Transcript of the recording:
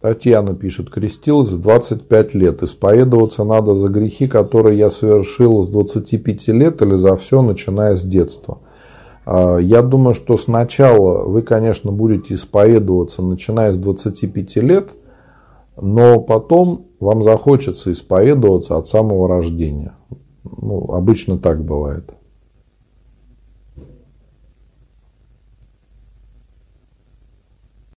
Татьяна пишет, крестилась в 25 лет. Исповедоваться надо за грехи, которые я совершил с 25 лет или за все, начиная с детства. А, я думаю, что сначала вы, конечно, будете исповедоваться, начиная с 25 лет, но потом вам захочется исповедоваться от самого рождения. Ну, обычно так бывает.